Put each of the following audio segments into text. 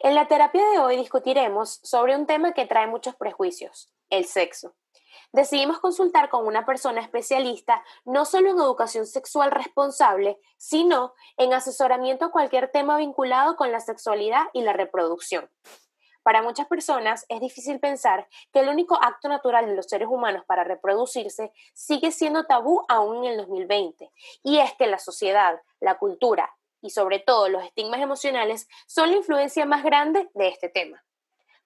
En la terapia de hoy discutiremos sobre un tema que trae muchos prejuicios, el sexo. Decidimos consultar con una persona especialista no solo en educación sexual responsable, sino en asesoramiento a cualquier tema vinculado con la sexualidad y la reproducción. Para muchas personas es difícil pensar que el único acto natural de los seres humanos para reproducirse sigue siendo tabú aún en el 2020, y es que la sociedad, la cultura y sobre todo los estigmas emocionales son la influencia más grande de este tema.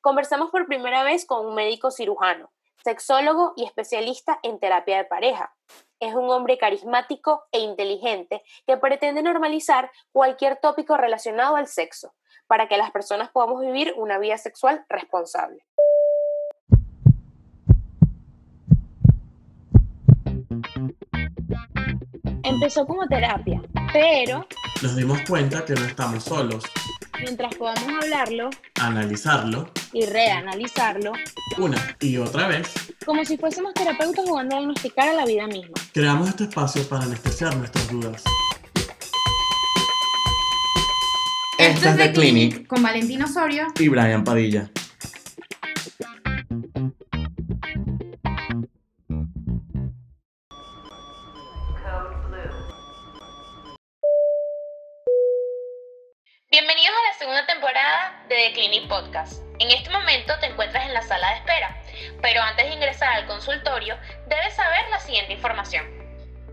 Conversamos por primera vez con un médico cirujano, sexólogo y especialista en terapia de pareja. Es un hombre carismático e inteligente que pretende normalizar cualquier tópico relacionado al sexo, para que las personas podamos vivir una vida sexual responsable. Empezó como terapia, pero nos dimos cuenta que no estamos solos. Mientras podamos hablarlo, analizarlo y reanalizarlo una y otra vez, como si fuésemos terapeutas jugando a diagnosticar a la vida misma. Creamos este espacio para anestesiar nuestras dudas. Esto es The Clinic con Valentino Osorio y Brian Padilla. De The Clinic Podcast. En este momento te encuentras en la sala de espera, pero antes de ingresar al consultorio debes saber la siguiente información.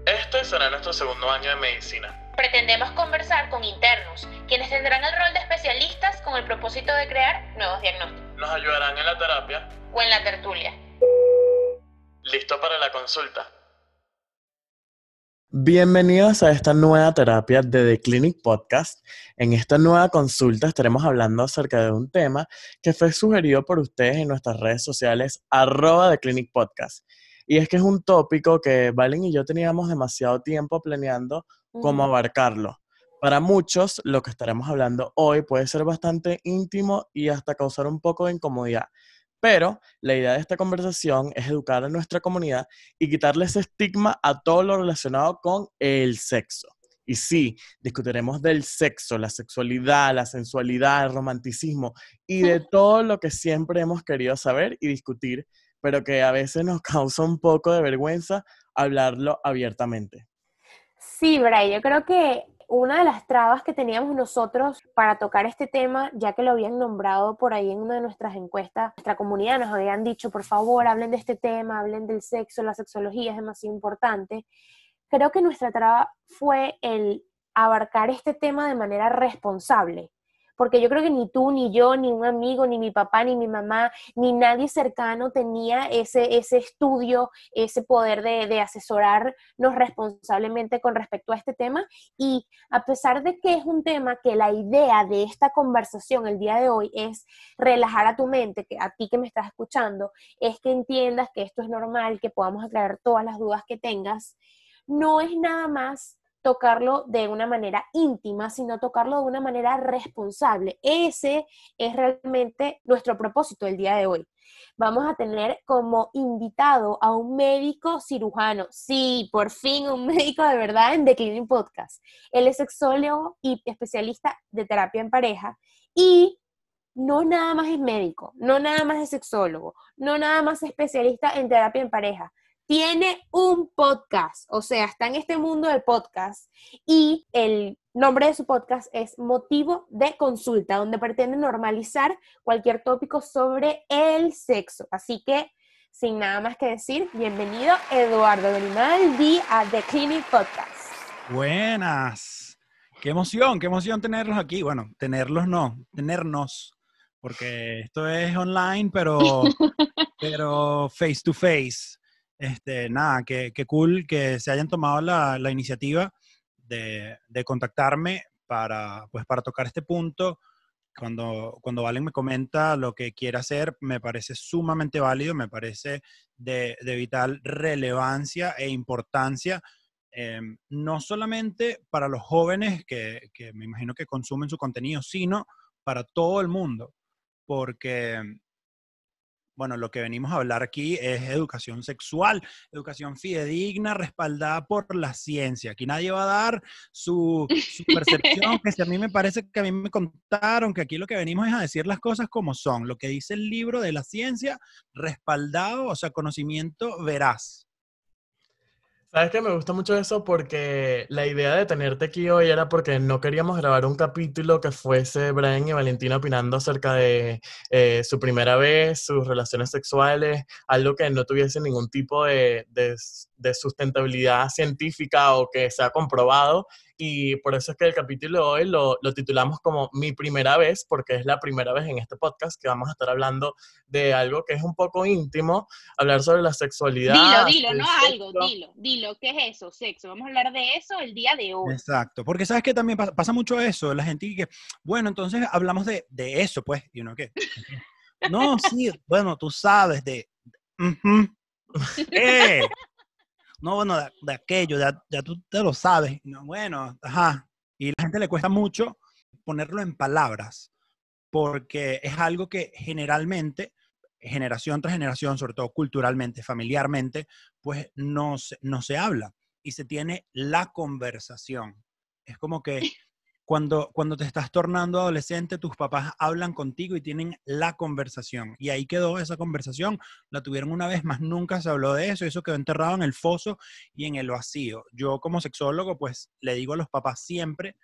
Este será nuestro segundo año de medicina. Pretendemos conversar con internos, quienes tendrán el rol de especialistas con el propósito de crear nuevos diagnósticos. Nos ayudarán en la terapia o en la tertulia. ¿Listo para la consulta? Bienvenidos a esta nueva terapia de The Clinic Podcast. En esta nueva consulta estaremos hablando acerca de un tema que fue sugerido por ustedes en nuestras redes sociales, arroba The Clinic Podcast. Y es que es un tópico que Valen y yo teníamos demasiado tiempo planeando cómo abarcarlo. Para muchos, lo que estaremos hablando hoy puede ser bastante íntimo y hasta causar un poco de incomodidad. Pero la idea de esta conversación es educar a nuestra comunidad y quitarle ese estigma a todo lo relacionado con el sexo. Y sí, discutiremos del sexo, la sexualidad, la sensualidad, el romanticismo y de todo lo que siempre hemos querido saber y discutir, pero que a veces nos causa un poco de vergüenza hablarlo abiertamente. Sí, Bray, yo creo que una de las trabas que teníamos nosotros para tocar este tema, ya que lo habían nombrado por ahí en una de nuestras encuestas, nuestra comunidad nos habían dicho, por favor, hablen de este tema, hablen del sexo, la sexología es demasiado importante. Creo que nuestra traba fue el abarcar este tema de manera responsable porque yo creo que ni tú, ni yo, ni un amigo, ni mi papá, ni mi mamá, ni nadie cercano tenía ese, ese estudio, ese poder de, de asesorarnos responsablemente con respecto a este tema. Y a pesar de que es un tema que la idea de esta conversación el día de hoy es relajar a tu mente, que a ti que me estás escuchando, es que entiendas que esto es normal, que podamos aclarar todas las dudas que tengas, no es nada más tocarlo de una manera íntima, sino tocarlo de una manera responsable. Ese es realmente nuestro propósito el día de hoy. Vamos a tener como invitado a un médico cirujano. Sí, por fin un médico de verdad en The Cleaning Podcast. Él es sexólogo y especialista de terapia en pareja y no nada más es médico, no nada más es sexólogo, no nada más es especialista en terapia en pareja tiene un podcast, o sea, está en este mundo del podcast y el nombre de su podcast es Motivo de Consulta, donde pretende normalizar cualquier tópico sobre el sexo. Así que, sin nada más que decir, bienvenido Eduardo Grimaldi a The Clinic Podcast. Buenas. Qué emoción, qué emoción tenerlos aquí. Bueno, tenerlos no, tenernos, porque esto es online, pero, pero face to face. Este, nada, qué, cool que se hayan tomado la, iniciativa de, contactarme para, pues, para tocar este punto. Cuando, cuando Valen me comenta lo que quiere hacer, me parece sumamente válido, me parece de, vital relevancia e importancia, em, no solamente para los jóvenes que, que me imagino que consumen su contenido, sino para todo el mundo, porque bueno, lo que venimos a hablar aquí es educación sexual, educación fidedigna, respaldada por la ciencia. Aquí nadie va a dar su, su percepción, que si a mí me parece que a mí me contaron que aquí lo que venimos es a decir las cosas como son, lo que dice el libro de la ciencia, respaldado, o sea, conocimiento veraz. Sabes que me gusta mucho eso porque la idea de tenerte aquí hoy era porque no queríamos grabar un capítulo que fuese Brian y Valentina opinando acerca de eh, su primera vez, sus relaciones sexuales, algo que no tuviese ningún tipo de, de, de sustentabilidad científica o que sea comprobado y por eso es que el capítulo de hoy lo, lo, titulamos como Mi primera vez, porque es la primera vez en este podcast que vamos a estar hablando de algo que es un poco íntimo, hablar sobre la sexualidad. Dilo, dilo, no sexo. algo, dilo, dilo, ¿qué es eso? Sexo. Vamos a hablar de eso el día de hoy. Exacto, porque sabes que también pasa, pasa mucho eso, la gente que, bueno, entonces hablamos de, de eso, pues, y uno qué. no, sí, bueno, tú sabes de... Uh -huh. ¿Qué? No, bueno, de, aquello, ya, ya, tú te lo sabes. No, bueno, ajá. Y la gente le cuesta mucho ponerlo en palabras, porque es algo que generalmente, generación tras generación, sobre todo culturalmente, familiarmente, pues no no se habla y se tiene la conversación. Es como que cuando, cuando te estás tornando adolescente, tus papás hablan contigo y tienen la conversación. Y ahí quedó esa conversación. La tuvieron una vez, más nunca se habló de eso. Eso quedó enterrado en el foso y en el vacío. Yo como sexólogo, pues le digo a los papás siempre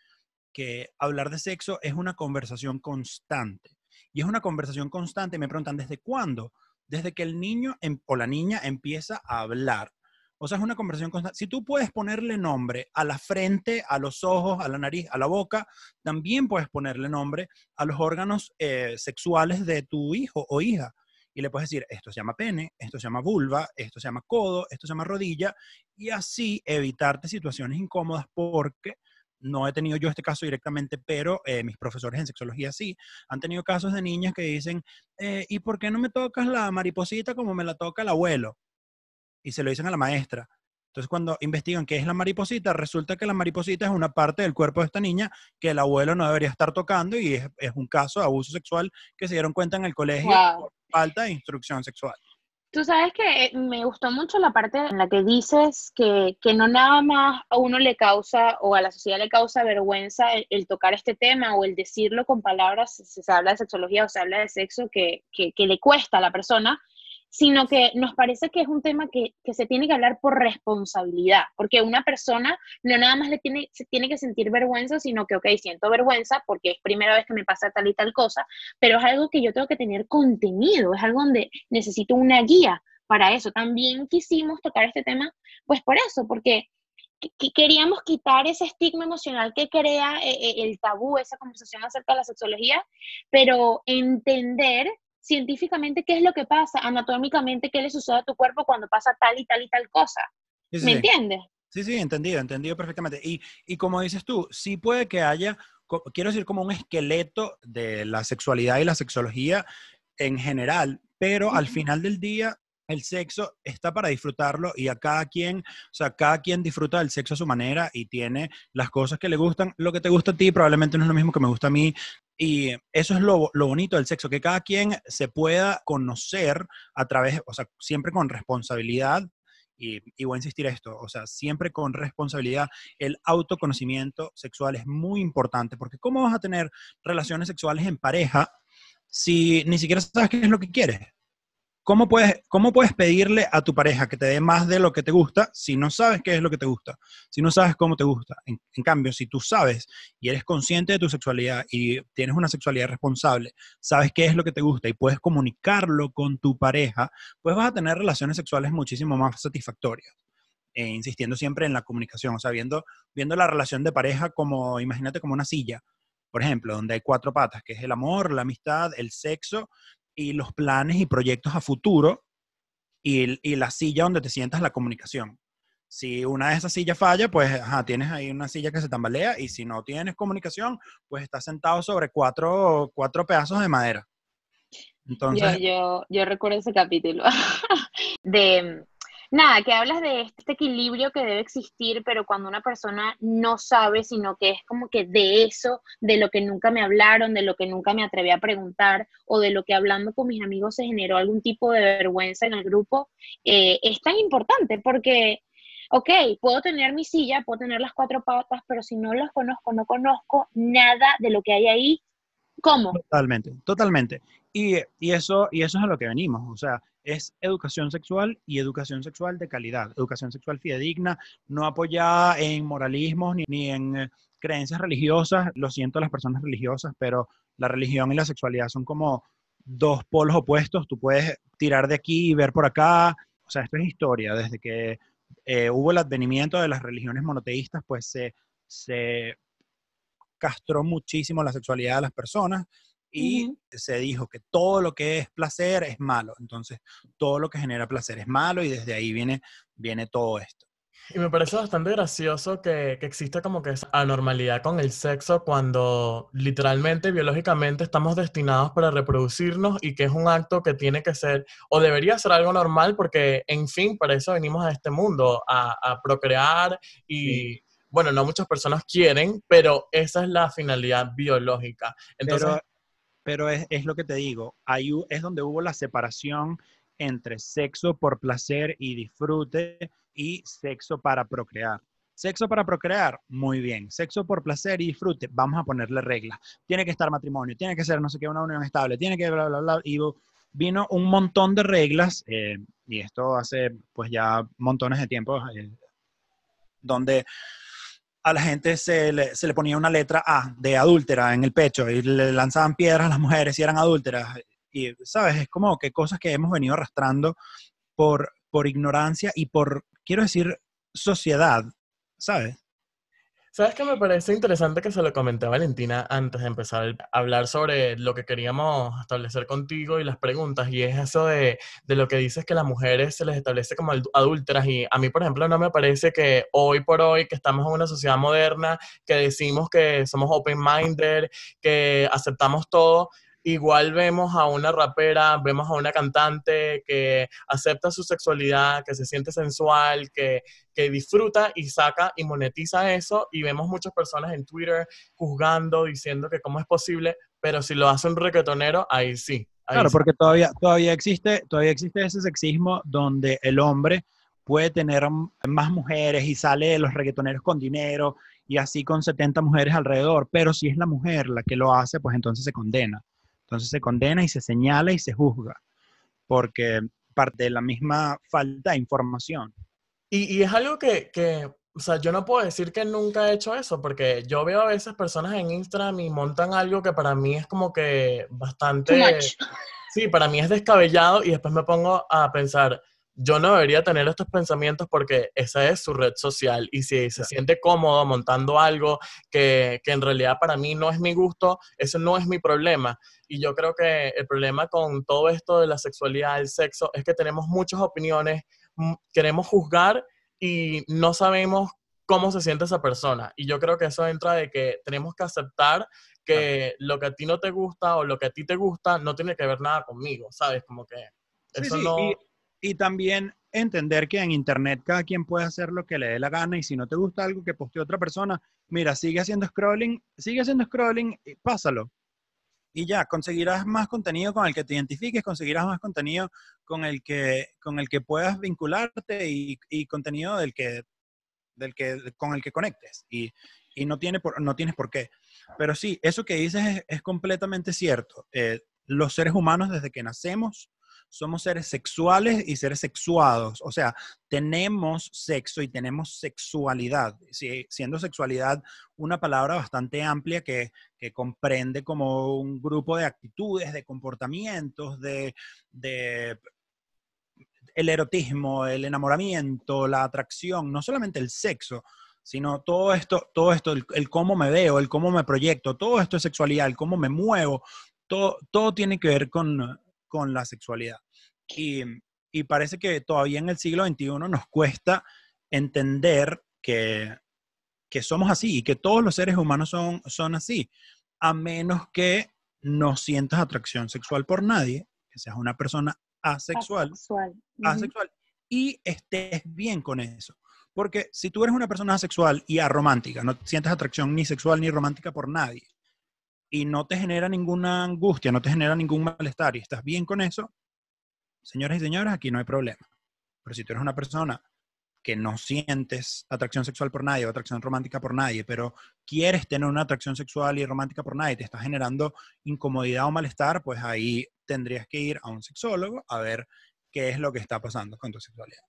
que hablar de sexo es una conversación constante. Y es una conversación constante. Me preguntan, ¿desde cuándo? Desde que el niño em, o la niña empieza a hablar. O sea, es una conversación constante. Si tú puedes ponerle nombre a la frente, a los ojos, a la nariz, a la boca, también puedes ponerle nombre a los órganos eh, sexuales de tu hijo o hija. Y le puedes decir, esto se llama pene, esto se llama vulva, esto se llama codo, esto se llama rodilla, y así evitarte situaciones incómodas porque no he tenido yo este caso directamente, pero eh, mis profesores en sexología sí, han tenido casos de niñas que dicen, eh, ¿y por qué no me tocas la mariposita como me la toca el abuelo? Y se lo dicen a la maestra. Entonces, cuando investigan qué es la mariposita, resulta que la mariposita es una parte del cuerpo de esta niña que el abuelo no debería estar tocando y es, es un caso de abuso sexual que se dieron cuenta en el colegio wow. por falta de instrucción sexual. Tú sabes que me gustó mucho la parte en la que dices que, que, no nada más a uno le causa o a la sociedad le causa vergüenza el, el tocar este tema o el decirlo con palabras, si se habla de sexología o se habla de sexo, que, que, que le cuesta a la persona, sino que nos parece que es un tema que, que, se tiene que hablar por responsabilidad, porque una persona no nada más le tiene, se tiene que sentir vergüenza, sino que, ok, siento vergüenza porque es primera vez que me pasa tal y tal cosa, pero es algo que yo tengo que tener contenido, es algo donde necesito una guía para eso. También quisimos tocar este tema, pues por eso, porque queríamos quitar ese estigma emocional que crea eh, el tabú, esa conversación acerca de la sexología, pero entender científicamente qué es lo que pasa, anatómicamente qué le sucede a tu cuerpo cuando pasa tal y tal y tal cosa. Sí, sí, ¿Me entiendes? Sí, sí, entendido, entendido perfectamente. Y, y como dices tú, sí puede que haya, quiero decir, como un esqueleto de la sexualidad y la sexología en general, pero al final del día el sexo está para disfrutarlo y a cada quien, o sea, cada quien disfruta del sexo a su manera y tiene las cosas que le gustan. Lo que te gusta a ti probablemente no es lo mismo que me gusta a mí. Y eso es lo, lo bonito del sexo, que cada quien se pueda conocer a través, o sea, siempre con responsabilidad y, y, voy a insistir esto, o sea, siempre con responsabilidad, el autoconocimiento sexual es muy importante, porque ¿cómo vas a tener relaciones sexuales en pareja si ni siquiera sabes qué es lo que quieres? ¿Cómo puedes, ¿Cómo puedes pedirle a tu pareja que te dé más de lo que te gusta si no sabes qué es lo que te gusta? Si no sabes cómo te gusta. En, cambio, si tú sabes y eres consciente de tu sexualidad y tienes una sexualidad responsable, sabes qué es lo que te gusta y puedes comunicarlo con tu pareja, pues vas a tener relaciones sexuales muchísimo más satisfactorias. Eh, insistiendo siempre en la comunicación, o sea, viendo, viendo la relación de pareja como, imagínate como una silla, por ejemplo, donde hay cuatro patas, que es el amor, la amistad, el sexo y los planes y proyectos a futuro y, y, la silla donde te sientas la comunicación. Si una de esas sillas falla, pues ajá, tienes ahí una silla que se tambalea y si no tienes comunicación, pues estás sentado sobre cuatro, cuatro pedazos de madera. Entonces, yo, yo, yo recuerdo ese capítulo de Nada, que hablas de este equilibrio que debe existir, pero cuando una persona no sabe, sino que es como que de eso, de lo que nunca me hablaron, de lo que nunca me atreví a preguntar, o de lo que hablando con mis amigos se generó algún tipo de vergüenza en el grupo, eh, es tan importante porque, ok, puedo tener mi silla, puedo tener las cuatro patas, pero si no los conozco, no conozco nada de lo que hay ahí, ¿cómo? Totalmente, totalmente. Y, y, eso, y eso es a lo que venimos, o sea, es educación sexual y educación sexual de calidad, educación sexual fidedigna, no apoyada en moralismos ni, ni en eh, creencias religiosas, lo siento a las personas religiosas, pero la religión y la sexualidad son como dos polos opuestos, tú puedes tirar de aquí y ver por acá, o sea, esto es historia, desde que eh, hubo el advenimiento de las religiones monoteístas, pues se, se castró muchísimo la sexualidad de las personas y se dijo que todo lo que es placer es malo. Entonces, todo lo que genera placer es malo y desde ahí viene, viene todo esto. Y me parece bastante gracioso que, que exista como que esa anormalidad con el sexo cuando literalmente, biológicamente, estamos destinados para reproducirnos y que es un acto que tiene que ser o debería ser algo normal porque, en fin, para eso venimos a este mundo, a, a procrear y... Bueno, no muchas personas quieren, pero esa es la finalidad biológica. Entonces, pero, pero es, es, lo que te digo, ahí es donde hubo la separación entre sexo por placer y disfrute y sexo para procrear. Sexo para procrear, muy bien. Sexo por placer y disfrute, vamos a ponerle reglas. Tiene que estar matrimonio, tiene que ser no sé qué, una unión estable, tiene que bla, bla, bla. Y vino un montón de reglas, eh, y esto hace pues ya montones de tiempo, eh, donde a la gente se le, se le, ponía una letra A de adúltera en el pecho y le lanzaban piedras a las mujeres si eran adúlteras. Y, ¿sabes? Es como que cosas que hemos venido arrastrando por, por ignorancia y por, quiero decir, sociedad, ¿sabes? ¿Sabes qué me parece interesante que se lo comenté a Valentina antes de empezar a hablar sobre lo que queríamos establecer contigo y las preguntas? Y es eso de, de lo que dices que las mujeres se les establece como adúlteras. Y a mí, por ejemplo, no me parece que hoy por hoy, que estamos en una sociedad moderna, que decimos que somos open-minded, que aceptamos todo, igual vemos a una rapera, vemos a una cantante que acepta su sexualidad, que se siente sensual, que, que, disfruta y saca y monetiza eso y vemos muchas personas en Twitter juzgando, diciendo que cómo es posible, pero si lo hace un reggaetonero, ahí sí. Ahí claro, sí. porque todavía, todavía, existe, todavía existe ese sexismo donde el hombre puede tener más mujeres y sale de los reggaetoneros con dinero y así con 70 mujeres alrededor, pero si es la mujer la que lo hace, pues entonces se condena. Entonces se condena y se señala y se juzga, porque parte de la misma falta de información. Y, y es algo que, que, o sea, yo no puedo decir que nunca he hecho eso, porque yo veo a veces personas en Instagram y montan algo que para mí es como que bastante... Sí, para mí es descabellado y después me pongo a pensar, yo no debería tener estos pensamientos porque esa es su red social y si se siente cómodo montando algo que, que, en realidad para mí no es mi gusto, eso no es mi problema. Y yo creo que el problema con todo esto de la sexualidad, el sexo, es que tenemos muchas opiniones, queremos juzgar y no sabemos cómo se siente esa persona. Y yo creo que eso entra de que tenemos que aceptar que lo que a ti no te gusta o lo que a ti te gusta no tiene que ver nada conmigo, ¿sabes? Como que eso sí, sí. no... Y y también entender que en Internet cada quien puede hacer lo que le dé la gana y si no te gusta algo que posteó otra persona, mira, sigue haciendo scrolling, sigue haciendo scrolling, y pásalo. Y ya, conseguirás más contenido con el que te identifiques, conseguirás más contenido con el que, con el que puedas vincularte y, contenido del que, del que, con el que conectes. Y, y no, tiene por, no tienes por qué. Pero sí, eso que dices es, es completamente cierto. Eh, los seres humanos desde que nacemos somos seres sexuales y seres sexuados, o sea, tenemos sexo y tenemos sexualidad, siendo sexualidad una palabra bastante amplia que, comprende como un grupo de actitudes, de comportamientos, de, de el erotismo, el enamoramiento, la atracción, no solamente el sexo, sino todo esto, todo esto, el, el, cómo me veo, el cómo me proyecto, todo esto es sexualidad, el cómo me muevo, todo, todo tiene que ver con, con la sexualidad. Y, y, parece que todavía en el siglo XXI nos cuesta entender que, que somos así y que todos los seres humanos son, son así, a menos que no sientas atracción sexual por nadie, que seas una persona asexual. Asexual. asexual y estés bien con eso. Porque si tú eres una persona asexual y aromántica, no sientes atracción ni sexual ni romántica por nadie, y no te genera ninguna angustia, no te genera ningún malestar y estás bien con eso, señoras y señores, aquí no hay problema. Pero si tú eres una persona que no sientes atracción sexual por nadie o atracción romántica por nadie, pero quieres tener una atracción sexual y romántica por nadie, te está generando incomodidad o malestar, pues ahí tendrías que ir a un sexólogo a ver qué es lo que está pasando con tu sexualidad.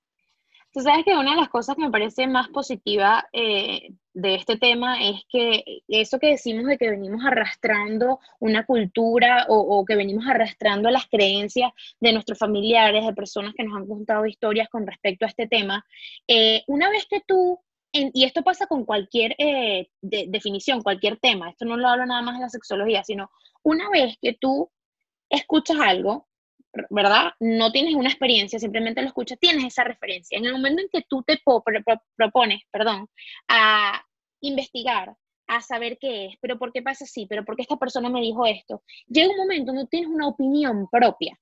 Tú sabes que una de las cosas que me parece más positiva eh, de este tema es que eso que decimos de que venimos arrastrando una cultura o, que venimos arrastrando las creencias de nuestros familiares, de personas que nos han contado historias con respecto a este tema, eh, una vez que tú, y esto pasa con cualquier eh, definición, cualquier tema, esto no lo hablo nada más de la sexología, sino una vez que tú escuchas algo, ¿verdad? No tienes una experiencia, simplemente lo escuchas, tienes esa referencia. En el momento en que tú te propones, perdón, a investigar, a saber qué es, pero por qué pasa así, pero por qué esta persona me dijo esto, llega un momento donde tienes una opinión propia.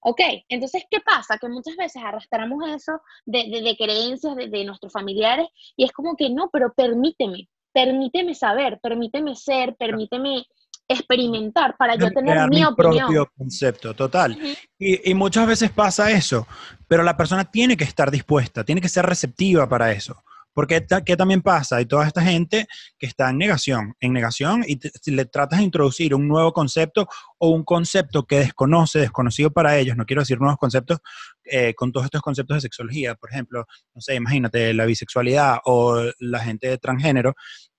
¿Ok? Entonces, ¿qué pasa? Que muchas veces arrastramos eso de, de, creencias de, de nuestros familiares y es como que no, pero permíteme, permíteme saber, permíteme ser, permíteme experimentar para yo tener mi, opinión. propio concepto, total. y, y, muchas veces pasa eso, pero la persona tiene que estar dispuesta, tiene que ser receptiva para eso. Porque ¿qué también pasa? Hay toda esta gente que está en negación, en negación, y si le tratas de introducir un nuevo concepto o un concepto que desconoce, desconocido para ellos, no quiero decir nuevos conceptos, eh, con todos estos conceptos de sexología, por ejemplo, no sé, imagínate la bisexualidad o la gente de transgénero,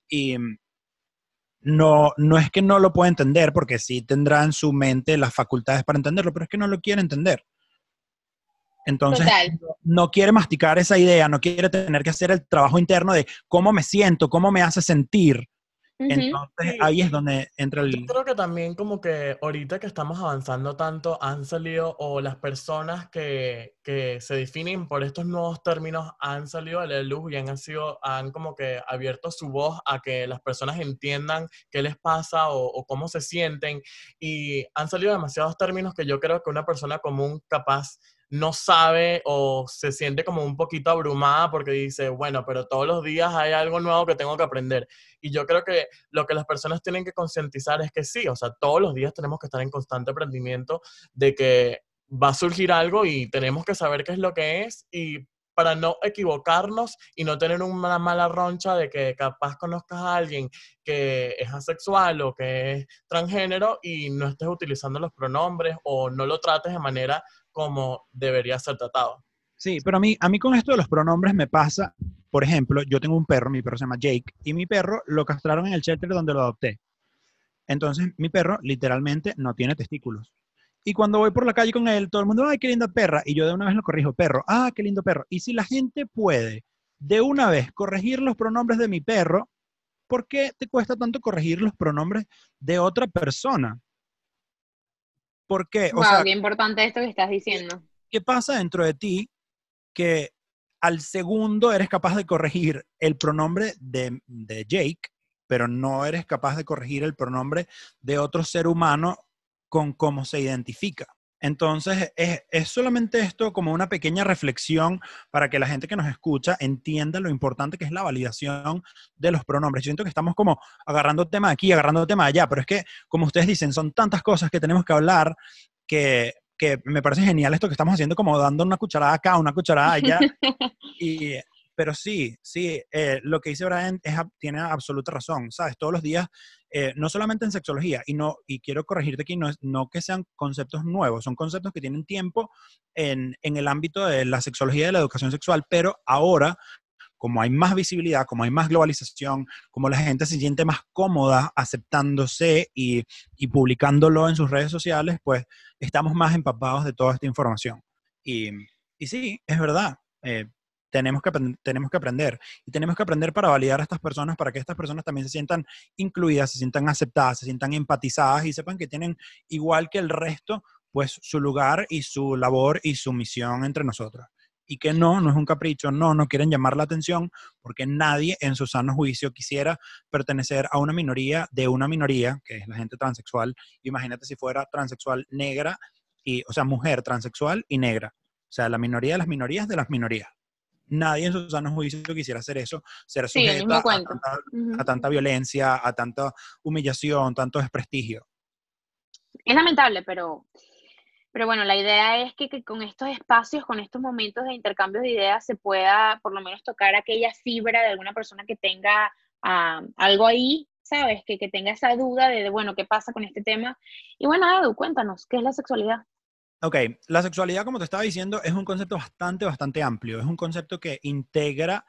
y no, no es que no lo pueda entender, porque sí tendrá en su mente las facultades para entenderlo, pero es que no lo quiere entender. Entonces, no quiere masticar esa idea, no quiere tener que hacer el trabajo interno de cómo me siento, cómo me hace sentir. Entonces ahí es donde entra el... Yo creo que también como que ahorita que estamos avanzando tanto han salido o las personas que, que se definen por estos nuevos términos han salido a la luz y han, sido, han como que abierto su voz a que las personas entiendan qué les pasa o, o cómo se sienten y han salido demasiados términos que yo creo que una persona común capaz no sabe o se siente como un poquito abrumada porque dice, bueno, pero todos los días hay algo nuevo que tengo que aprender. Y yo creo que lo que las personas tienen que concientizar es que sí, o sea, todos los días tenemos que estar en constante aprendimiento de que va a surgir algo y tenemos que saber qué es lo que es y para no equivocarnos y no tener una mala roncha de que capaz conozcas a alguien que es asexual o que es transgénero y no estés utilizando los pronombres o no lo trates de manera como debería ser tratado. Sí, pero a mí, a mí con esto de los pronombres me pasa, por ejemplo, yo tengo un perro, mi perro se llama Jake, y mi perro lo castraron en el shelter donde lo adopté. Entonces, mi perro literalmente no tiene testículos. Y cuando voy por la calle con él, todo el mundo, ay, qué linda perra. Y yo de una vez lo corrijo, perro, ah, qué lindo perro. Y si la gente puede de una vez corregir los pronombres de mi perro, ¿por qué te cuesta tanto corregir los pronombres de otra persona? ¿Por qué? O wow, qué importante esto que estás diciendo. ¿Qué pasa dentro de ti que al segundo eres capaz de corregir el pronombre de, de Jake, pero no eres capaz de corregir el pronombre de otro ser humano con cómo se identifica? Entonces, es, solamente esto como una pequeña reflexión para que la gente que nos escucha entienda lo importante que es la validación de los pronombres. Yo siento que estamos como agarrando tema aquí, agarrando tema allá, pero es que, como ustedes dicen, son tantas cosas que tenemos que hablar que, que me parece genial esto que estamos haciendo, como dando una cucharada acá, una cucharada allá. y pero sí, sí, eh, lo que dice Brian es, tiene absoluta razón, ¿sabes? Todos los días, eh, no solamente en sexología, y, no, y quiero corregirte aquí, no, no que sean conceptos nuevos, son conceptos que tienen tiempo en, en el ámbito de la sexología y de la educación sexual, pero ahora como hay más visibilidad, como hay más globalización, como la gente se siente más cómoda aceptándose y, y publicándolo en sus redes sociales, pues estamos más empapados de toda esta información. Y, y sí, es verdad. Eh, tenemos que, tenemos que aprender. Y tenemos que aprender para validar a estas personas, para que estas personas también se sientan incluidas, se sientan aceptadas, se sientan empatizadas y sepan que tienen, igual que el resto, pues su lugar y su labor y su misión entre nosotros. Y que no, no es un capricho, no, no quieren llamar la atención, porque nadie en su sano juicio quisiera pertenecer a una minoría de una minoría, que es la gente transexual. Imagínate si fuera transexual negra, y, o sea, mujer transexual y negra O sea, la minoría de las minorías de las minorías. Nadie en su sano juicio quisiera hacer eso, ser Sí, sujeto mismo a tanta, Ujú. a tanta violencia, a tanta humillación, tanto desprestigio. Es lamentable, pero, pero bueno, la idea es que, que con estos espacios, con estos momentos de intercambio de ideas, se pueda por lo menos tocar aquella fibra de alguna persona que tenga algo ahí, ¿sabes? Que, que tenga esa duda de, de, bueno, ¿qué pasa con este tema? Y bueno, Edu, cuéntanos, ¿qué es la sexualidad? Ok, la sexualidad, como te estaba diciendo, es un concepto bastante, bastante amplio. Es un concepto que integra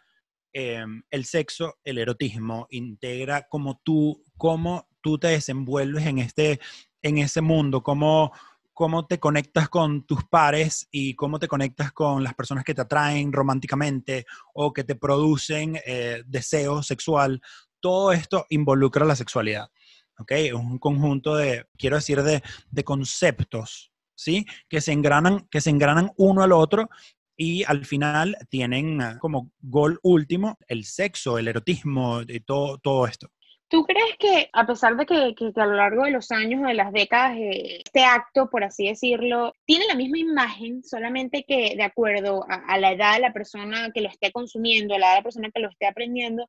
eh, el sexo, el erotismo, integra cómo tú, cómo tú te desenvuelves en, este, en ese mundo, cómo, cómo te conectas con tus pares y cómo te conectas con las personas que te atraen románticamente o que te producen eh, deseo sexual. Todo esto involucra la sexualidad. ¿ok? Es un conjunto de, quiero decir, de, de conceptos, ¿sí? Que se, engranan, que se engranan uno al otro y al final tienen ah, como gol último el sexo, el erotismo y todo, todo esto. ¿Tú crees que a pesar de que, que, que a lo largo de los años o de las décadas eh, este acto, por así decirlo, tiene la misma imagen, solamente que de acuerdo a, a, la edad de la persona que lo esté consumiendo, a la edad de la persona que lo esté aprendiendo,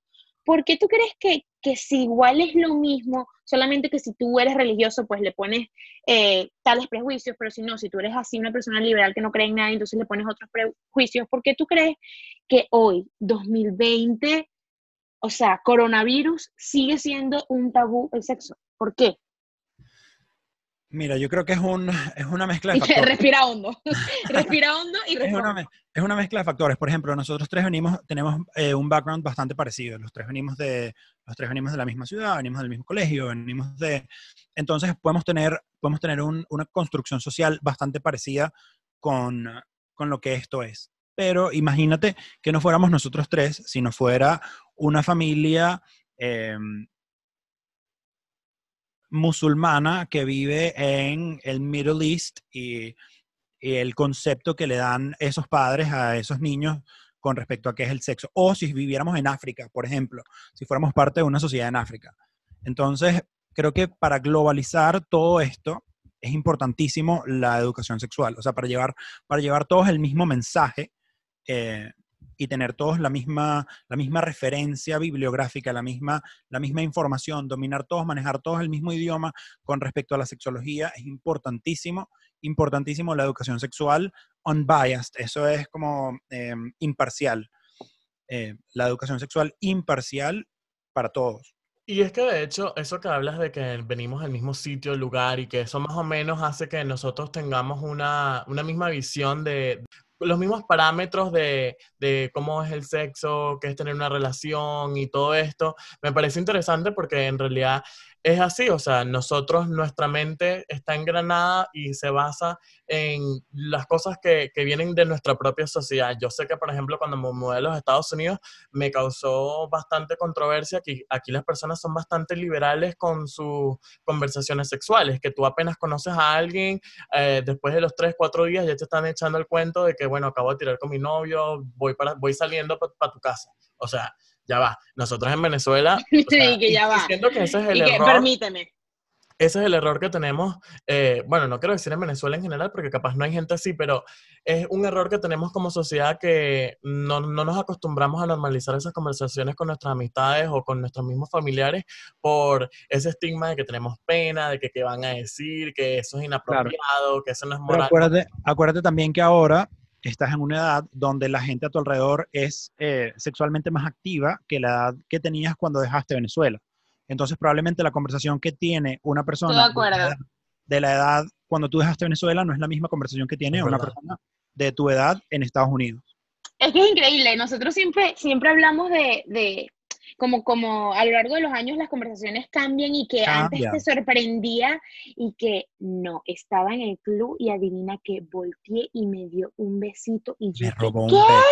¿por qué tú crees que, que si igual es lo mismo, solamente que si tú eres religioso, pues le pones eh, tales prejuicios, pero si no, si tú eres así una persona liberal que no cree en nada, entonces le pones otros prejuicios, ¿por qué tú crees que hoy, 2020, o sea, coronavirus, sigue siendo un tabú el sexo? ¿Por qué? Mira, yo creo que es, un, es una mezcla de factores. respira hondo, respira hondo y es una, es una, mezcla de factores. Por ejemplo, nosotros tres venimos, tenemos eh, un background bastante parecido. Los tres venimos de, los tres venimos de la misma ciudad, venimos del mismo colegio, venimos de... Entonces podemos tener, podemos tener un, una construcción social bastante parecida con, con lo que esto es. Pero imagínate que no fuéramos nosotros tres, sino fuera una familia... Eh, musulmana que vive en el Middle East y, el concepto que le dan esos padres a esos niños con respecto a qué es el sexo. O si viviéramos en África, por ejemplo, si fuéramos parte de una sociedad en África. Entonces, creo que para globalizar todo esto es importantísimo la educación sexual, o sea, para llevar, para llevar todos el mismo mensaje. Eh, y tener todos la misma, la misma referencia bibliográfica, la misma, la misma información, dominar todos, manejar todos el mismo idioma con respecto a la sexología, es importantísimo, importantísimo la educación sexual unbiased, eso es como eh, imparcial, eh, la educación sexual imparcial para todos. Y es que de hecho, eso que hablas de que venimos al mismo sitio, lugar y que eso más o menos hace que nosotros tengamos una, una misma visión de, los mismos parámetros de, de, cómo es el sexo, qué es tener una relación y todo esto, me parece interesante porque en realidad es así, o sea, nosotros, nuestra mente está engranada y se basa en las cosas que, que vienen de nuestra propia sociedad. Yo sé que, por ejemplo, cuando me mudé a los Estados Unidos, me causó bastante controversia que aquí las personas son bastante liberales con sus conversaciones sexuales, que tú apenas conoces a alguien, eh, después de los 3, 4 días ya te están echando el cuento de que, bueno, acabo de tirar con mi novio, voy, para, voy saliendo para pa tu casa. O sea, ya va. Nosotros en Venezuela. O sea, sí, que ya va. Siento que ese es el y que, error. Permíteme. Ese es el error que tenemos. Eh, bueno, no quiero decir en Venezuela en general, porque capaz no hay gente así, pero es un error que tenemos como sociedad que no, no nos acostumbramos a normalizar esas conversaciones con nuestras amistades o con nuestros mismos familiares por ese estigma de que tenemos pena, de que qué van a decir, que eso es inapropiado, claro. que eso no es moral. Pero acuérdate, acuérdate también que ahora estás en una edad donde la gente a tu alrededor es eh, sexualmente más activa que la edad que tenías cuando dejaste Venezuela. Entonces, probablemente la conversación que tiene una persona de, la edad, de la edad cuando tú dejaste Venezuela no es la misma conversación que tiene una persona de tu edad en Estados Unidos. Es que es increíble. Nosotros siempre, siempre hablamos de, de como, como a lo largo de los años las conversaciones cambian y que Cambia. antes te sorprendía y que no, estaba en el club y adivina que volteé y me dio un besito y yo me robó ¿qué? un beso.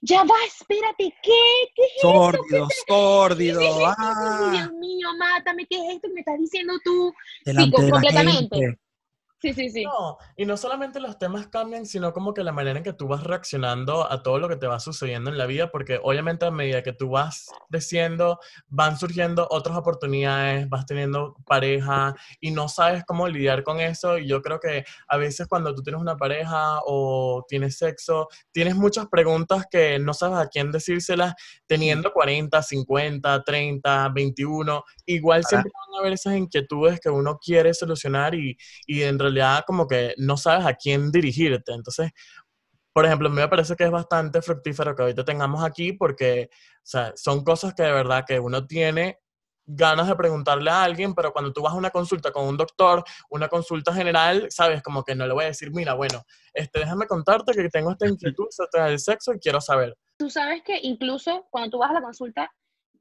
Ya va, espérate, ¿qué? ¿Qué es sórdido, esto? sórdido. ¿Qué es esto? Ah. Dios mío, mátame, ¿qué es esto que me estás diciendo tú? Delante de completamente. Sí, sí, sí. No, y no solamente los temas cambian, sino como que la manera en que tú vas reaccionando a todo lo que te va sucediendo en la vida, porque obviamente a medida que tú vas creciendo, van surgiendo otras oportunidades, vas teniendo pareja y no sabes cómo lidiar con eso. Y yo creo que a veces cuando tú tienes una pareja o tienes sexo, tienes muchas preguntas que no sabes a quién decírselas, teniendo 40, 50, 30, 21. Igual siempre van a haber esas inquietudes que uno quiere solucionar y, y en realidad como que no sabes a quién dirigirte. Entonces, por ejemplo, a mí me parece que es bastante fructífero que ahorita tengamos aquí porque o sea, son cosas que de verdad que uno tiene ganas de preguntarle a alguien, pero cuando tú vas a una consulta con un doctor, una consulta general, sabes, como que no le voy a decir, mira, bueno, este, déjame contarte que tengo esta inquietud sobre el sexo y quiero saber. Tú sabes que incluso cuando tú vas a la consulta,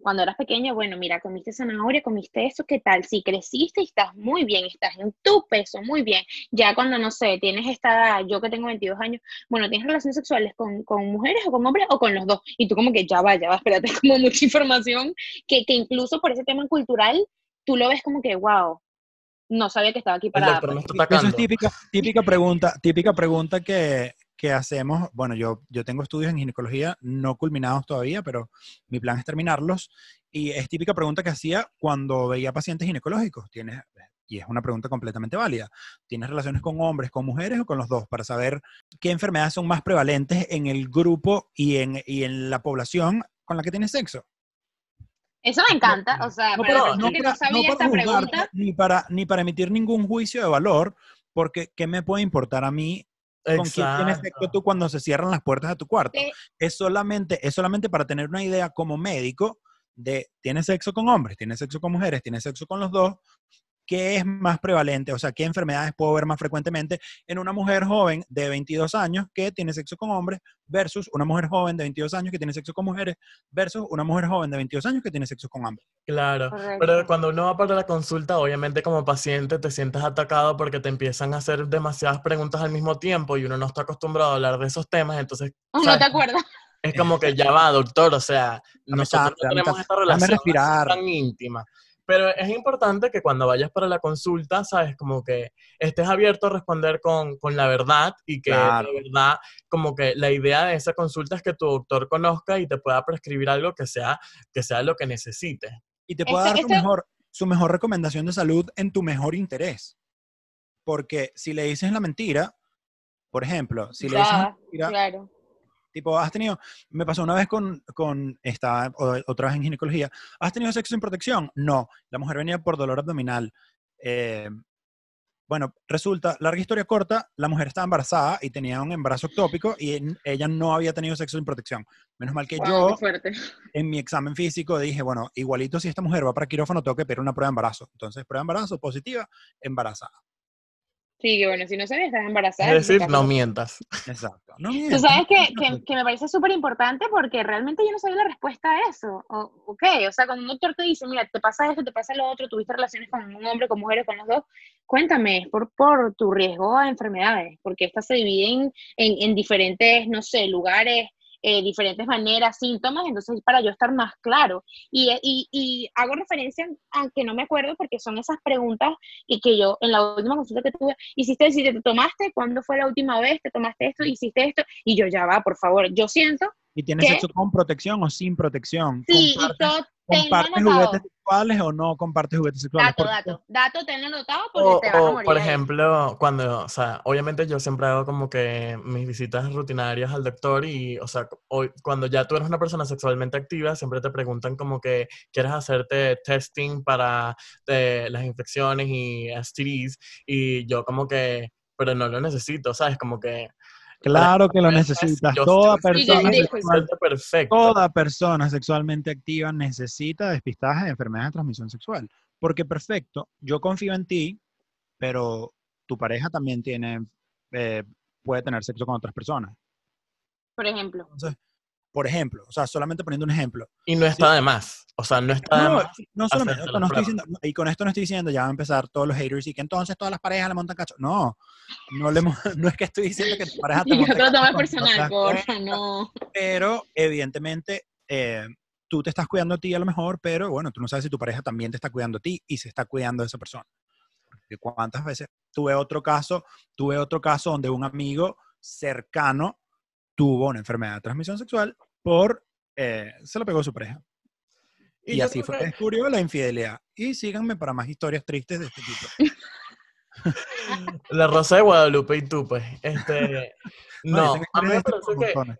cuando eras pequeño, bueno, mira, comiste zanahoria, comiste eso, ¿qué tal? Si creciste y estás muy bien, estás en tu peso, muy bien. Ya cuando, no sé, tienes esta edad, yo que tengo 22 años, bueno, tienes relaciones sexuales con, con mujeres o con hombres o con los dos. Y tú como que ya va, ya va, espérate, como mucha información que, que incluso por ese tema cultural, tú lo ves como que, wow, no sabía que estaba aquí para... Eso es típica, típica pregunta, típica pregunta que, que hacemos, bueno, yo, yo tengo estudios en ginecología no culminados todavía, pero mi plan es terminarlos. Y es típica pregunta que hacía cuando veía pacientes ginecológicos. Tienes, y es una pregunta completamente válida. ¿Tienes relaciones con hombres, con mujeres o con los dos? Para saber qué enfermedades son más prevalentes en el grupo y en, y en la población con la que tienes sexo. Eso me encanta, o sea, no, para, no, que no sabía esta pregunta. Ni para, ni para emitir ningún juicio de valor, porque ¿qué me puede importar a mí con quién tienes sexo tú cuando se cierran las puertas de tu cuarto. Es, solamente, es solamente para tener una idea como médico de tienes sexo con hombres, tienes sexo con mujeres, tienes sexo con los dos, ¿qué es más prevalente? O sea, ¿qué enfermedades puedo ver más frecuentemente en una mujer joven de 22 años que tiene sexo con hombres versus una mujer joven de 22 años que tiene sexo con mujeres versus una mujer joven de 22 años que tiene sexo con hombres? Claro, pero cuando uno va para la consulta, obviamente como paciente te sientes atacado porque te empiezan a hacer demasiadas preguntas al mismo tiempo y uno no está acostumbrado a hablar de esos temas, entonces... No te acuerdas. Es como que ya va, doctor, o sea, nosotros no tenemos esta relación tan íntima. Pero es importante que cuando vayas para la consulta, sabes, como que estés abierto a responder con, con la verdad y que de verdad, como que la idea de esa consulta es que tu doctor conozca y te pueda prescribir algo que sea, que sea lo que necesites. Y te pueda dar su, mejor, su mejor recomendación de salud en tu mejor interés. Porque si le dices la mentira, por ejemplo, si le dices la mentira, claro Tipo, has tenido, me pasó una vez con, con esta, otra vez en ginecología, ¿has tenido sexo sin protección? No, la mujer venía por dolor abdominal. Eh, bueno, resulta, larga historia corta, la mujer estaba embarazada y tenía un embarazo ectópico y ella no había tenido sexo sin protección. Menos mal que yo, en mi examen físico, dije, bueno, igualito si esta mujer va para quirófano, tengo que pedir una prueba de embarazo. Entonces, prueba de embarazo positiva, embarazada. Sí, que bueno, si no sabes, estás embarazada. Es decir, no mientas. Exacto. No Tú sabes que, que, me parece súper importante porque realmente yo no sabía la respuesta a eso. O, ok, o sea, cuando un doctor te dice, mira, te pasa esto, te pasa lo otro, tuviste relaciones con un hombre, con mujeres, con los dos, cuéntame, es por, por tu riesgo a enfermedades, porque estas se dividen en, en diferentes, no sé, lugares, eh, diferentes maneras, síntomas, entonces para yo estar más claro. Y, y, y, hago referencia, aunque no me acuerdo, porque son esas preguntas y que yo en la última consulta que tuve, hiciste, si te tomaste, ¿cuándo fue la última vez? ¿Te tomaste esto? ¿Hiciste esto? Y yo ya va, por favor, yo siento... ¿Y tienes sexo con protección o sin protección? Sí, y todo, ¿Compartes juguetes sexuales o no compartes juguetes sexuales? Dato, dato. Dato, tenlo anotado porque te vas a morir. Por ejemplo, cuando, o sea, obviamente yo siempre hago como que mis visitas rutinarias al doctor y, o sea, hoy, cuando ya tú eres una persona sexualmente activa, siempre te preguntan como que quieres hacerte testing para eh, las infecciones y STDs y yo como que, pero no lo necesito, ¿sabes? Como que Claro que lo necesitas. Toda persona, toda persona sexualmente activa necesita despistaje de enfermedades de transmisión sexual. Porque perfecto, yo confío en ti, pero tu pareja también tiene, eh, puede tener sexo con otras personas. Por ejemplo. Entonces, por ejemplo, o sea, solamente poniendo un ejemplo. Y no está de más, o sea, no está de más. No solamente, no estoy diciendo, y con esto no estoy diciendo, ya van a empezar todos los haters y que entonces todas las parejas le montan cacho. No, no, le, no es que estoy diciendo que tu pareja te monta cacho. No personal, porfa, no. Pero, evidentemente, eh, tú te estás cuidando a ti a lo mejor, pero bueno, tú no sabes si tu pareja también te está cuidando a ti y se está cuidando de esa persona. Porque cuántas veces tuve otro caso, tuve otro caso donde un amigo cercano tuvo una enfermedad de transmisión sexual por, eh, se lo pegó a su pareja. Y, yo así fue que- descubrió la infidelidad. Y síganme para más historias tristes de este tipo. La Rosa de Guadalupe y tú, pues. Este, no, tengo a mí me parece que,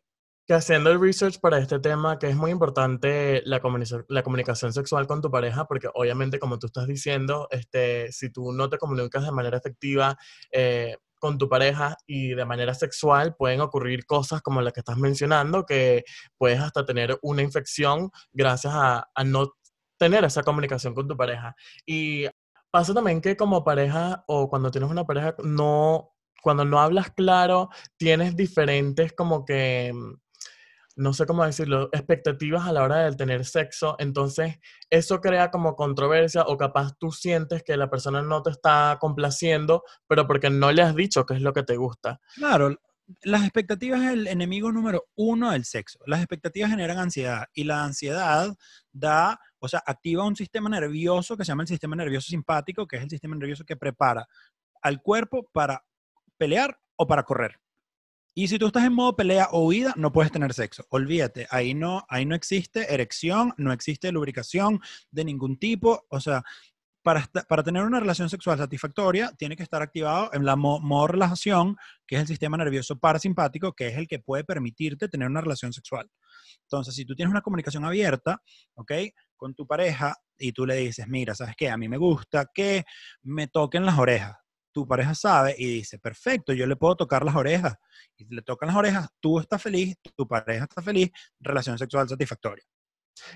que haciendo el research para este tema, que es muy importante la, comunicación la comunicación sexual con tu pareja, porque obviamente, como tú estás diciendo, este, si tú no te comunicas de manera efectiva eh, con tu pareja y de manera sexual, pueden ocurrir cosas como las que estás mencionando, que puedes hasta tener una infección gracias a, a no tener esa comunicación con tu pareja. Y pasa también que como pareja o cuando tienes una pareja, no, cuando no hablas claro, tienes diferentes como que, mm, no sé cómo decirlo, expectativas a la hora de tener sexo. Entonces, eso crea como controversia o capaz tú sientes que la persona no te está complaciendo, pero porque no le has dicho qué es lo que te gusta. Claro, las expectativas es el enemigo número uno del sexo. Las expectativas generan ansiedad y la ansiedad da, o sea, activa un sistema nervioso que se llama el sistema nervioso simpático, que es el sistema nervioso que prepara al cuerpo para pelear o para correr. Y si tú estás en modo pelea o huida, no puedes tener sexo. Olvídate, ahí no, ahí no existe erección, no existe lubricación de ningún tipo. O sea, para, para tener una relación sexual satisfactoria, tiene que estar activado en la mo- modo que es el sistema nervioso parasimpático, que es el que puede permitirte tener una relación sexual. Entonces, si tú tienes una comunicación abierta, ¿ok? Con tu pareja y tú le dices, mira, ¿sabes qué? A mí me gusta que me toquen las orejas. Tu pareja sabe y dice, perfecto, yo le puedo tocar las orejas. Y le tocan las orejas, tú estás feliz, tu pareja está feliz, relación sexual satisfactoria.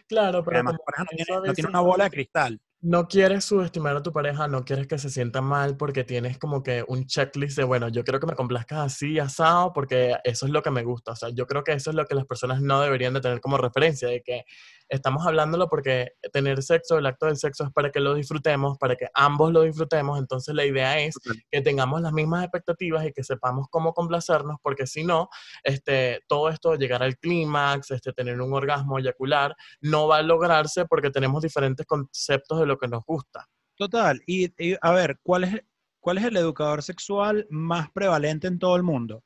Claro, pero además, tu pareja no tiene, no tiene una bola de cristal. no quieres subestimar a tu pareja, no quieres que se sienta mal porque tienes como que un checklist de, bueno, yo quiero que me complazcas así, asado, porque eso es lo que me gusta. O sea, yo creo que eso es lo que las personas no deberían de tener como referencia, de que estamos hablándolo porque tener sexo, el acto del sexo es para que lo disfrutemos, para que ambos lo disfrutemos. Entonces la idea es que tengamos las mismas expectativas y que sepamos cómo complacernos, porque si no, este, todo esto, llegar al clímax, este, tener un orgasmo eyacular, no va a lograrse porque tenemos diferentes conceptos de lo que nos gusta. Total. Y, y, a ver, ¿cuál es, ¿cuál es el educador sexual más prevalente en todo el mundo?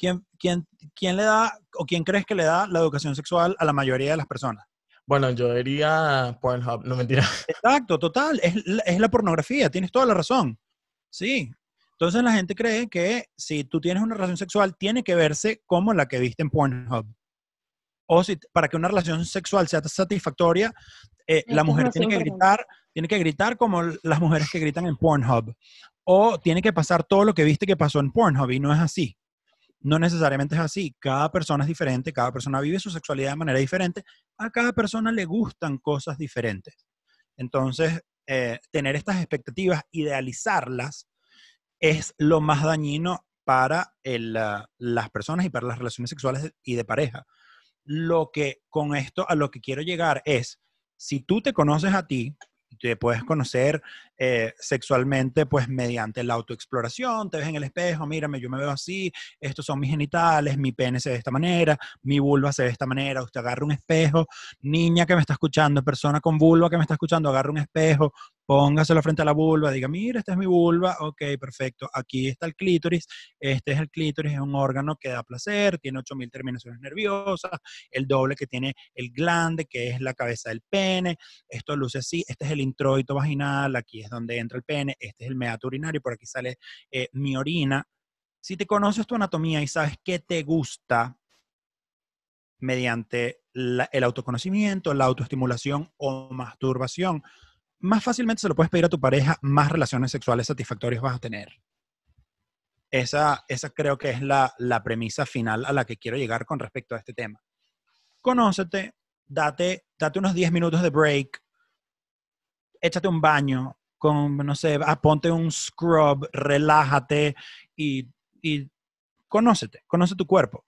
¿Quién, quién, ¿Quién le da o quién crees que le da la educación sexual a la mayoría de las personas? Bueno, yo diría Pornhub, no mentira. Exacto, total. Es, la- es la pornografía, tienes toda la razón. Sí. Entonces la gente cree que si tú tienes una relación sexual, tiene que verse como la que viste en Pornhub. O si para que una relación sexual sea satisfactoria, eh, la mujer tiene que gritar, tiene que gritar como las mujeres que gritan en Pornhub. O tiene que pasar todo lo que viste que pasó en Pornhub y no es así. No necesariamente es así. Cada persona es diferente, cada persona vive su sexualidad de manera diferente. A cada persona le gustan cosas diferentes. Entonces, eh, tener estas expectativas, idealizarlas, es lo más dañino para ah, las personas y para las relaciones sexuales y de pareja. Lo que con esto a lo que quiero llegar es, si tú te conoces a ti, te puedes conocer eh, sexualmente pues mediante la autoexploración, te ves en el espejo, mírame, yo me veo así, estos son mis genitales, mi pene se ve de esta manera, mi vulva se ve de esta manera, usted agarra un espejo, niña que me está escuchando, persona con vulva que me está escuchando, agarra un espejo, póngaselo frente a la vulva, diga, mira, esta es mi vulva, ok, perfecto, aquí está el clítoris, este es el clítoris, es un órgano que da placer, tiene 8000 terminaciones nerviosas, el doble que tiene el glande, que es la cabeza del pene, esto luce así, este es el introito vaginal, aquí es donde entra el pene, este es el meato urinario, por aquí sale eh, mi orina. Si te conoces tu anatomía y sabes qué te gusta mediante la- el autoconocimiento, la autoestimulación o masturbación, más fácilmente se lo puedes pedir a tu pareja, más relaciones sexuales satisfactorias vas a tener. Esa, esa creo que es la, la premisa final a la que quiero llegar con respecto a este tema. Conócete, date, date unos 10 minutos de break, échate un baño, con, no sé, ah, ponte un scrub, relájate y, y conócete, conoce tu cuerpo.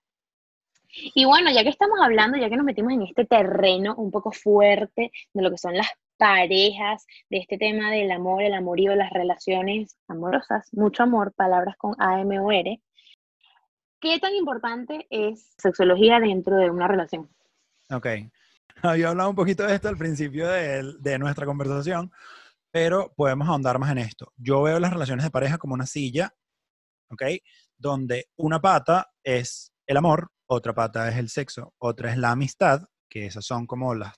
Y bueno, ya que estamos hablando, ya que nos metimos en este terreno un poco fuerte de lo que son las parejas, de este tema del amor, el amorío, las relaciones amorosas, mucho amor, palabras con A, M o R, ¿qué tan importante es sexología dentro de una relación? Ok. Había hablado un poquito de esto al principio de, de nuestra conversación, pero podemos ahondar más en esto. Yo veo las relaciones de pareja como una silla, ¿ok? Donde una pata es el amor, otra pata es el sexo, otra es la amistad, que esas son como las...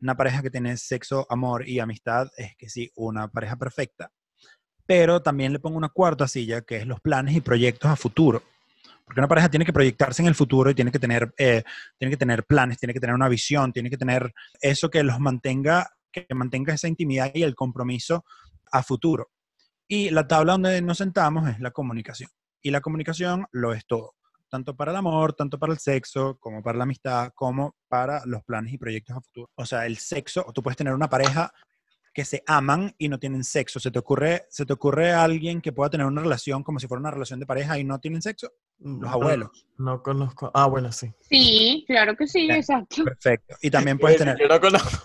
Una pareja que tiene sexo, amor y amistad es que sí, una pareja perfecta. Pero también le pongo una cuarta silla, que es los planes y proyectos a futuro. Porque una pareja tiene que proyectarse en el futuro y tiene que tener, eh, tiene que tener planes, tiene que tener una visión, tiene que tener eso que los mantenga que mantenga esa intimidad y el compromiso a futuro. Y la tabla donde nos sentamos es la comunicación. Y la comunicación lo es todo, tanto para el amor, tanto para el sexo, como para la amistad, como para los planes y proyectos a futuro. O sea, el sexo, tú puedes tener una pareja que se aman y no tienen sexo. ¿Se te ocurre, se te ocurre alguien que pueda tener una relación como si fuera una relación de pareja y no tienen sexo? Los abuelos. No, conozco. Ah, bueno, sí. Sí, claro que sí, exacto. Perfecto. Y también puedes tener... Yo no conozco.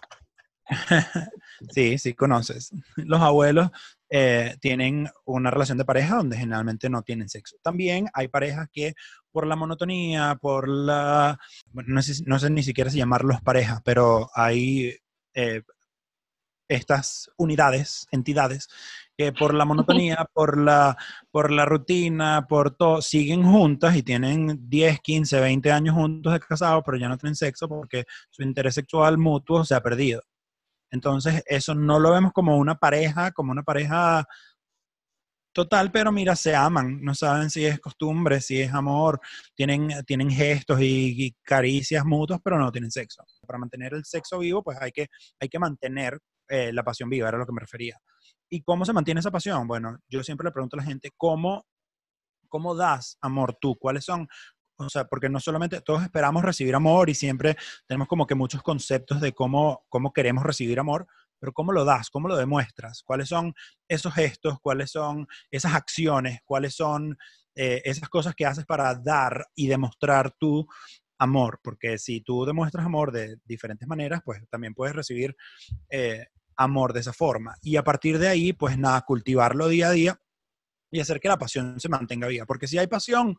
sí, sí, conoces. Los abuelos eh, tienen una relación de pareja donde generalmente no tienen sexo. También hay parejas que por la monotonía, por la... no, sé, ni siquiera si llamarlos parejas, pero hay eh, estas unidades, entidades, que por la monotonía, por la, por la rutina, por todo, siguen juntas y tienen 10, 15, 20 años juntos de casados, pero ya no tienen sexo porque su interés sexual mutuo se ha perdido. Entonces, eso no lo vemos como una pareja, como una pareja total, pero mira, se aman, no saben si es costumbre, si es amor, tienen, tienen gestos y, caricias mutuas, pero no tienen sexo. Para mantener el sexo vivo, pues hay que, hay que mantener eh, la pasión viva, era lo que me refería. ¿Y cómo se mantiene esa pasión? Bueno, yo siempre le pregunto a la gente, ¿cómo, cómo das amor tú? ¿Cuáles son o sea, porque no solamente todos esperamos recibir amor y siempre tenemos como que muchos conceptos de cómo, cómo queremos recibir amor, pero ¿cómo lo das? ¿Cómo lo demuestras? ¿Cuáles son esos gestos? ¿Cuáles son esas acciones? ¿Cuáles son eh, esas cosas que haces para dar y demostrar tu amor? Porque si tú demuestras amor de diferentes maneras, pues también puedes recibir eh, amor de esa forma. Y a partir de ahí, pues nada, cultivarlo día a día y hacer que la pasión se mantenga viva. Porque si hay pasión,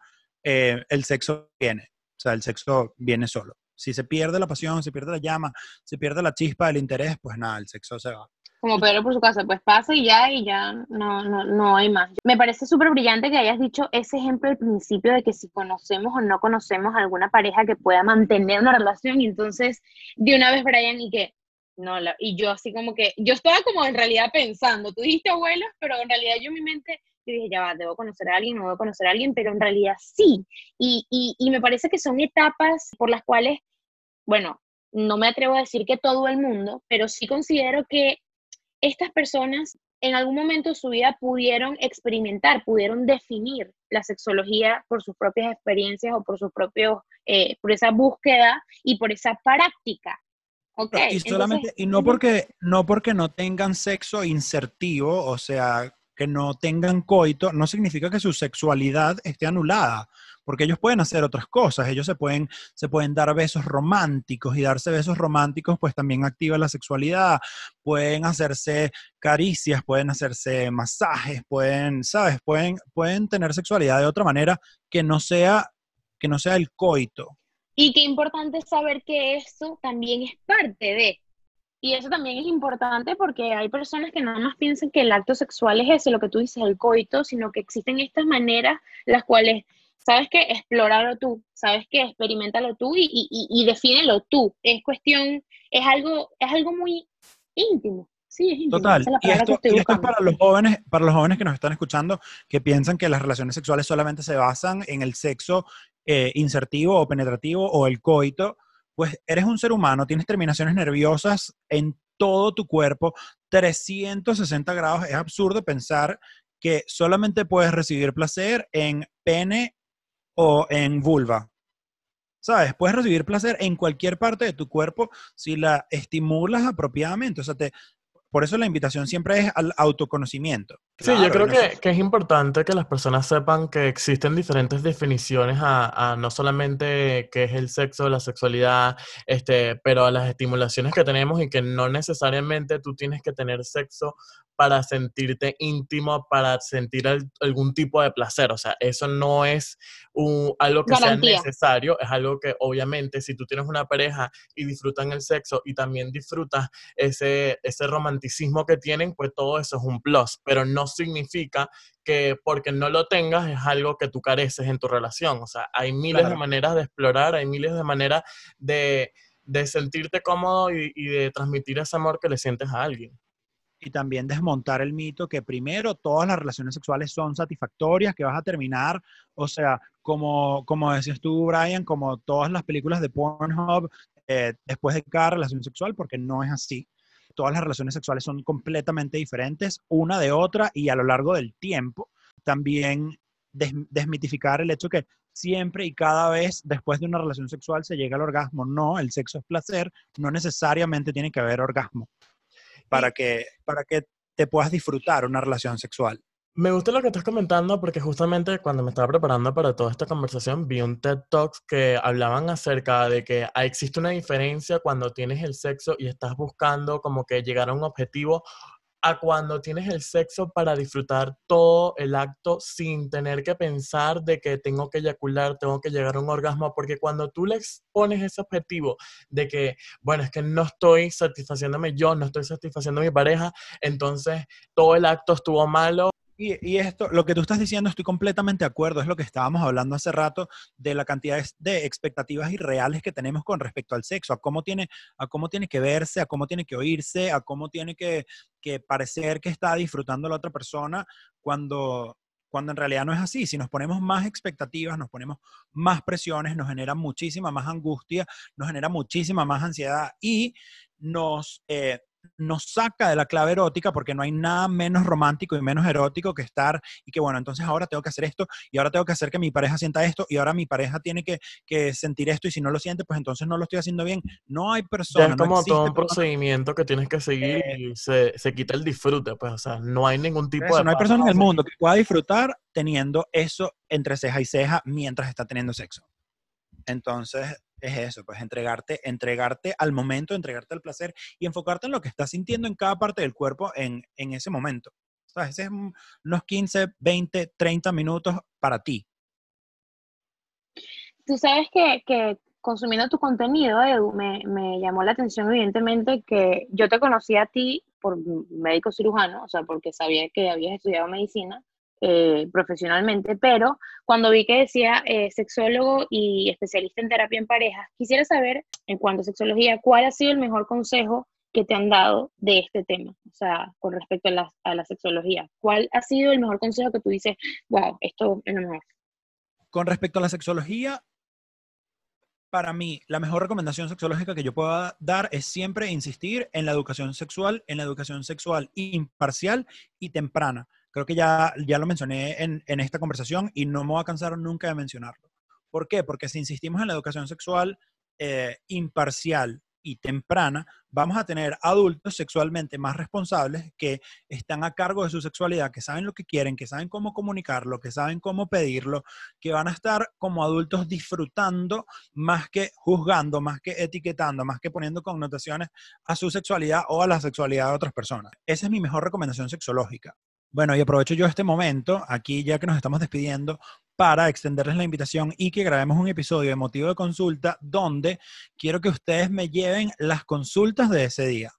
eh, el sexo viene. O sea, el sexo viene solo. Si se pierde la pasión, se pierde la llama, se pierde la chispa del interés, pues nada, el sexo se va. Como Pedro por su casa, pues pasa y ya, y ya no, no, no hay más. Me parece súper brillante que hayas dicho ese ejemplo al principio de que si conocemos o no conocemos alguna pareja que pueda mantener una relación, y entonces de una vez Brian y que, no, y yo así como que, yo estaba como en realidad pensando, tú dijiste abuelos, pero en realidad yo en mi mente yo dije, ya va, debo conocer a alguien, no debo conocer a alguien, pero en realidad sí. Y, y, y me parece que son etapas por las cuales, bueno, no me atrevo a decir que todo el mundo, pero sí considero que estas personas en algún momento de su vida pudieron experimentar, pudieron definir la sexología por sus propias experiencias o por sus propios, eh, por esa búsqueda y por esa práctica. Okay, y solamente, y no porque, no porque no tengan sexo insertivo, o sea, que no tengan coito, no significa que su sexualidad esté anulada, porque ellos pueden hacer otras cosas, ellos se pueden, se pueden dar besos románticos y darse besos románticos pues también activa la sexualidad, pueden hacerse caricias, pueden hacerse masajes, pueden, ¿sabes? Pueden, pueden tener sexualidad de otra manera que no sea, que no sea el coito. Y qué importante saber que eso también es parte de, y eso también es importante porque hay personas que nada más piensan que el acto sexual es ese, lo que tú dices, el coito, sino que existen estas maneras las cuales, sabes que explóralo tú, sabes que experimentalo tú y, y, y, defínelo tú. Es cuestión, es algo, es algo muy íntimo. Sí, es íntimo. Total. y esto, y esto es para los jóvenes, para los jóvenes que nos están escuchando, que piensan que las relaciones sexuales solamente se basan en el sexo eh, insertivo o penetrativo o el coito pues eres un ser humano, tienes terminaciones nerviosas en todo tu cuerpo, 360 grados. Es absurdo pensar que solamente puedes recibir placer en pene o en vulva. ¿Sabes? Puedes recibir placer en cualquier parte de tu cuerpo si la estimulas apropiadamente. O sea, te, por eso la invitación siempre es al autoconocimiento. Sí, yo creo que, que es importante que las personas sepan que existen diferentes definiciones a, a no solamente qué es el sexo, la sexualidad, este, pero a las estimulaciones que tenemos y que no necesariamente tú tienes que tener sexo para sentirte íntimo, para sentir al- algún tipo de placer. O sea, eso no es un- algo que Garantía. sea necesario, es algo que obviamente si tú tienes una pareja y disfrutan el sexo y también disfrutas ese, ese romanticismo que tienen, pues todo eso es un plus, pero no significa que porque no lo tengas es algo que tú careces en tu relación. O sea, hay miles de maneras de explorar, hay miles de maneras de, de sentirte cómodo y, y de transmitir ese amor que le sientes a alguien. y también desmontar el mito que primero todas las relaciones sexuales son satisfactorias, que vas a terminar, o sea, como, como decías tú, Brian, como todas las películas de Pornhub, eh, después de cada relación sexual, porque no es así. Todas las relaciones sexuales son completamente diferentes una de otra y a lo largo del tiempo también des- desmitificar el hecho que siempre y cada vez después de una relación sexual se llega al orgasmo. No, el sexo es placer, no necesariamente tiene que haber orgasmo para que, para que te puedas disfrutar una relación sexual. Me gusta lo que estás comentando porque justamente cuando me estaba preparando para toda esta conversación vi un TED Talks que hablaban acerca de que existe una diferencia cuando tienes el sexo y estás buscando como que llegar a un objetivo a cuando tienes el sexo para disfrutar todo el acto sin tener que pensar de que tengo que eyacular, tengo que llegar a un orgasmo, porque cuando tú le pones ese objetivo de que, bueno, es que no estoy satisfaciéndome yo, no estoy satisfaciendo a mi pareja, entonces todo el acto estuvo malo Y, esto, lo que tú estás diciendo, estoy completamente de acuerdo, es lo que estábamos hablando hace rato de la cantidad de- expectativas irreales que tenemos con respecto al sexo, a cómo tiene, a cómo tiene que verse, a cómo tiene que oírse, a cómo tiene que, que parecer que está disfrutando la otra persona cuando, cuando en realidad no es así. Si nos ponemos más expectativas, nos ponemos más presiones, nos genera muchísima más angustia, nos genera muchísima más ansiedad y nos, eh, nos saca de la clave erótica porque no hay nada menos romántico y menos erótico que estar y que bueno, entonces ahora tengo que hacer esto y ahora tengo que hacer que mi pareja sienta esto y ahora mi pareja tiene que, que sentir esto y si no lo siente, pues entonces no lo estoy haciendo bien. No hay Ya persona, es no como todo un persona- procedimiento que tienes que seguir Eh, y se, se quita el disfrute, pues, o sea, no hay ningún tipo eso, de no hay persona en el mundo que pueda disfrutar teniendo eso entre ceja y ceja mientras está teniendo sexo. Entonces, es eso, pues entregarte, entregarte al momento, entregarte al placer y enfocarte en lo que estás sintiendo en cada parte del cuerpo en, en ese momento. ¿Sabes? Ese es un- unos 15, 20, 30 minutos para ti. Tú sabes que, que consumiendo tu contenido, Edu, me, me llamó la atención evidentemente que yo te conocí a ti por médico cirujano, o sea, porque sabía que habías estudiado medicina eh, profesionalmente, pero cuando vi que decía eh, sexólogo y especialista en terapia en parejas, quisiera saber, en cuanto a sexología, cuál ha sido el mejor consejo que te han dado de este tema, o sea, con respecto a la, a la sexología. ¿Cuál ha sido el mejor consejo que tú dices, wow, esto es lo mejor? Con respecto a la sexología, para mí, la mejor recomendación sexológica que yo pueda dar es siempre insistir en la educación sexual, en la educación sexual imparcial y temprana. Creo que ya, ya lo mencioné en, en esta conversación y no me voy a cansar nunca de mencionarlo. ¿Por qué? Porque si insistimos en la educación sexual eh, imparcial y temprana, vamos a tener adultos sexualmente más responsables que están a cargo de su sexualidad, que saben lo que quieren, que saben cómo comunicarlo, que saben cómo pedirlo, que van a estar como adultos disfrutando más que juzgando, más que etiquetando, más que poniendo connotaciones a su sexualidad o a la sexualidad de otras personas. Esa es mi mejor recomendación sexológica. Bueno, y aprovecho yo este momento, aquí ya que nos estamos despidiendo, para extenderles la invitación y que grabemos un episodio de motivo de consulta donde quiero que ustedes me lleven las consultas de ese día.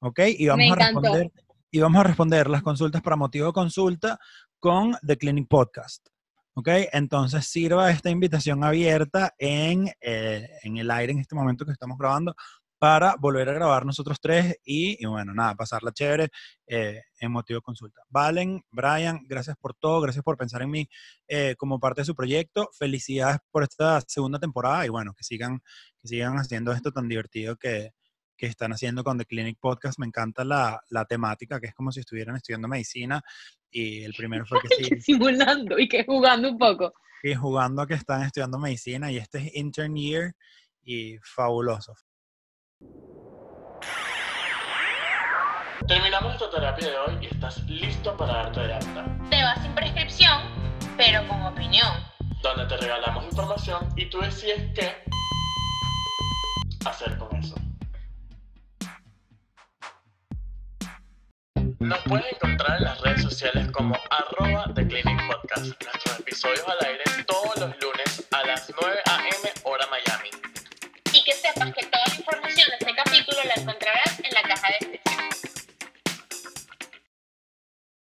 ¿Ok? Y vamos, Me a encantó. responder, y vamos a responder las consultas para motivo de consulta con The Clinic Podcast. ¿Ok? Entonces sirva esta invitación abierta en, eh, en el aire en este momento que estamos grabando para volver a grabar nosotros tres y, y bueno, nada, pasarla chévere eh, en motivo de consulta. Valen, Brian, gracias por todo, gracias por pensar en mí eh, como parte de su proyecto. Felicidades por esta segunda temporada y bueno, que sigan, que sigan haciendo esto tan divertido que, que están haciendo con The Clinic Podcast. Me encanta la, la temática, que es como si estuvieran estudiando medicina y el primero fue que sí, Simulando y que jugando un poco. y jugando a que están estudiando medicina y este es intern year y fabuloso. Terminamos nuestra terapia de hoy y estás listo para darte de alta, Te vas sin prescripción, pero con opinión. donde te regalamos información y tú decides qué hacer con eso. Nos puedes encontrar en las redes sociales como arroba Clinic Podcast. Nuestros episodios al aire de este capítulo la encontrarán